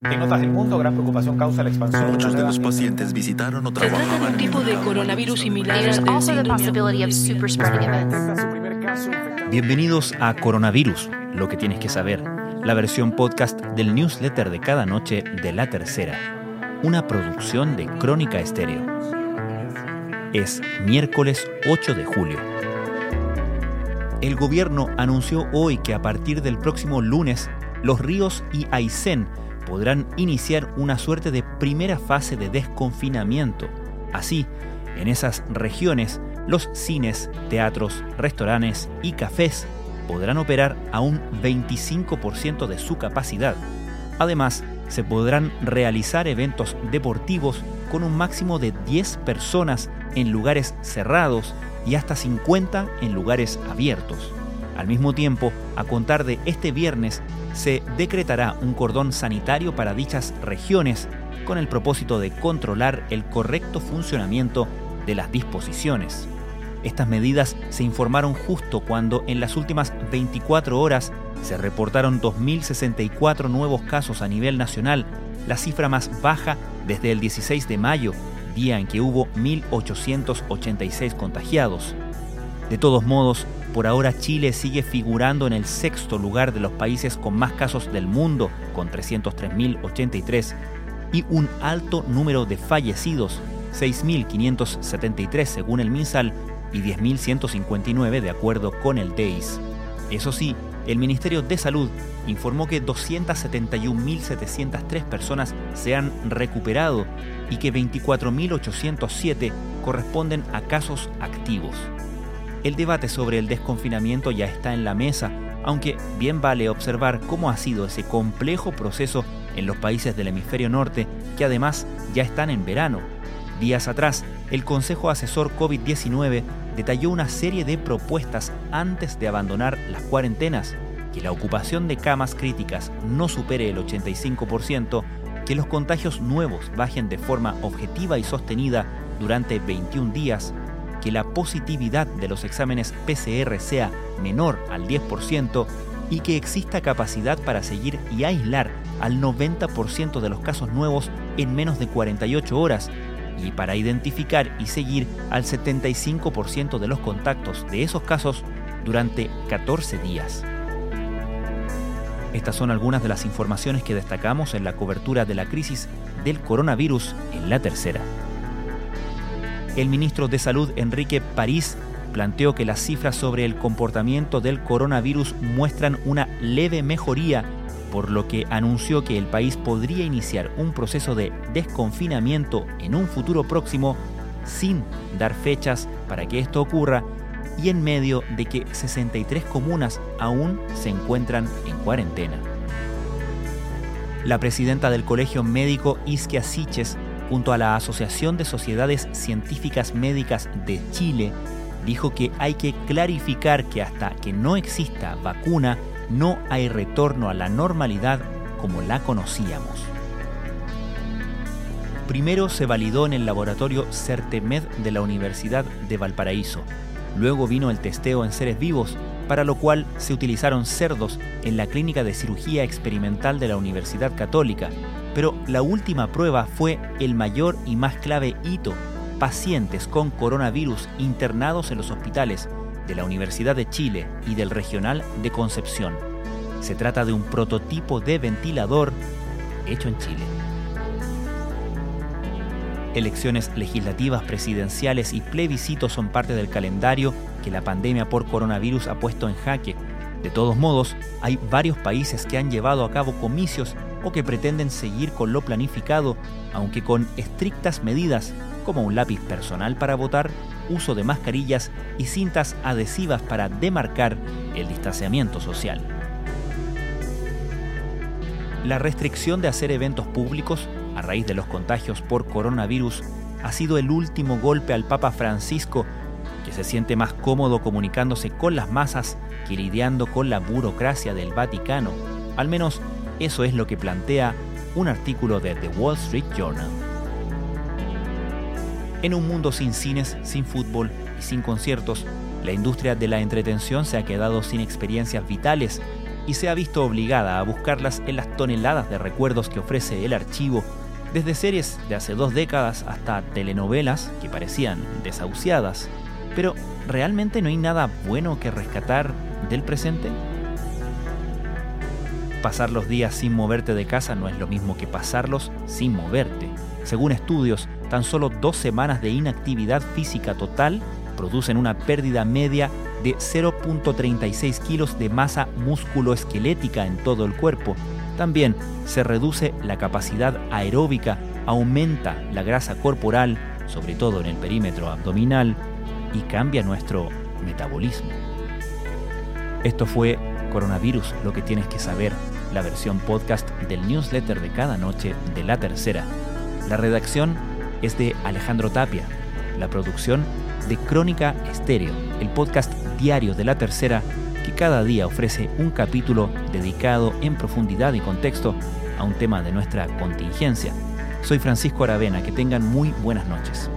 En otras del mundo, gran preocupación causa la expansión. Muchos de los pacientes visitaron o Se trata de un tipo de coronavirus similar. Bienvenidos a Coronavirus, lo que tienes que saber, la versión podcast del newsletter de cada noche de La Tercera, una producción de Crónica Estéreo. Es miércoles 8 de julio. El gobierno anunció hoy que a partir del próximo lunes, los ríos y Aysén podrán iniciar una suerte de primera fase de desconfinamiento. Así, en esas regiones, los cines, teatros, restaurantes y cafés podrán operar a un 25% de su capacidad. Además, se podrán realizar eventos deportivos con un máximo de 10 personas en lugares cerrados y hasta 50 en lugares abiertos. Al mismo tiempo, a contar de este viernes, se decretará un cordón sanitario para dichas regiones con el propósito de controlar el correcto funcionamiento de las disposiciones. Estas medidas se informaron justo cuando en las últimas 24 horas se reportaron 2.064 nuevos casos a nivel nacional, la cifra más baja desde el 16 de mayo, día en que hubo 1.886 contagiados. De todos modos, por ahora Chile sigue figurando en el sexto lugar de los países con más casos del mundo, con 303.083, y un alto número de fallecidos, 6.573 según el MinSal y 10.159 de acuerdo con el DEIS. Eso sí, el Ministerio de Salud informó que 271.703 personas se han recuperado y que 24.807 corresponden a casos activos. El debate sobre el desconfinamiento ya está en la mesa, aunque bien vale observar cómo ha sido ese complejo proceso en los países del hemisferio norte, que además ya están en verano. Días atrás, el Consejo Asesor COVID-19 detalló una serie de propuestas antes de abandonar las cuarentenas, que la ocupación de camas críticas no supere el 85%, que los contagios nuevos bajen de forma objetiva y sostenida durante 21 días, que la positividad de los exámenes PCR sea menor al 10% y que exista capacidad para seguir y aislar al 90% de los casos nuevos en menos de 48 horas y para identificar y seguir al 75% de los contactos de esos casos durante 14 días. Estas son algunas de las informaciones que destacamos en la cobertura de la crisis del coronavirus en la tercera. El ministro de Salud Enrique París planteó que las cifras sobre el comportamiento del coronavirus muestran una leve mejoría, por lo que anunció que el país podría iniciar un proceso de desconfinamiento en un futuro próximo sin dar fechas para que esto ocurra y en medio de que 63 comunas aún se encuentran en cuarentena. La presidenta del Colegio Médico Isquia Siches junto a la Asociación de Sociedades Científicas Médicas de Chile, dijo que hay que clarificar que hasta que no exista vacuna, no hay retorno a la normalidad como la conocíamos. Primero se validó en el laboratorio CERTEMED de la Universidad de Valparaíso. Luego vino el testeo en seres vivos, para lo cual se utilizaron cerdos en la clínica de cirugía experimental de la Universidad Católica, pero la última prueba fue el mayor y más clave hito, pacientes con coronavirus internados en los hospitales de la Universidad de Chile y del Regional de Concepción. Se trata de un prototipo de ventilador hecho en Chile. Elecciones legislativas, presidenciales y plebiscitos son parte del calendario que la pandemia por coronavirus ha puesto en jaque. De todos modos, hay varios países que han llevado a cabo comicios que pretenden seguir con lo planificado, aunque con estrictas medidas como un lápiz personal para votar, uso de mascarillas y cintas adhesivas para demarcar el distanciamiento social. La restricción de hacer eventos públicos a raíz de los contagios por coronavirus ha sido el último golpe al Papa Francisco, que se siente más cómodo comunicándose con las masas que lidiando con la burocracia del Vaticano. Al menos eso es lo que plantea un artículo de The Wall Street Journal. En un mundo sin cines, sin fútbol y sin conciertos, la industria de la entretención se ha quedado sin experiencias vitales y se ha visto obligada a buscarlas en las toneladas de recuerdos que ofrece el archivo, desde series de hace dos décadas hasta telenovelas que parecían desahuciadas. Pero, ¿realmente no hay nada bueno que rescatar del presente? Pasar los días sin moverte de casa no es lo mismo que pasarlos sin moverte. Según estudios, tan solo dos semanas de inactividad física total producen una pérdida media de 0.36 kilos de masa musculoesquelética en todo el cuerpo. También se reduce la capacidad aeróbica, aumenta la grasa corporal, sobre todo en el perímetro abdominal, y cambia nuestro metabolismo. Esto fue Coronavirus, lo que tienes que saber, la versión podcast del newsletter de cada noche de la tercera. La redacción es de Alejandro Tapia, la producción de Crónica Estéreo, el podcast diario de la tercera que cada día ofrece un capítulo dedicado en profundidad y contexto a un tema de nuestra contingencia. Soy Francisco Aravena, que tengan muy buenas noches.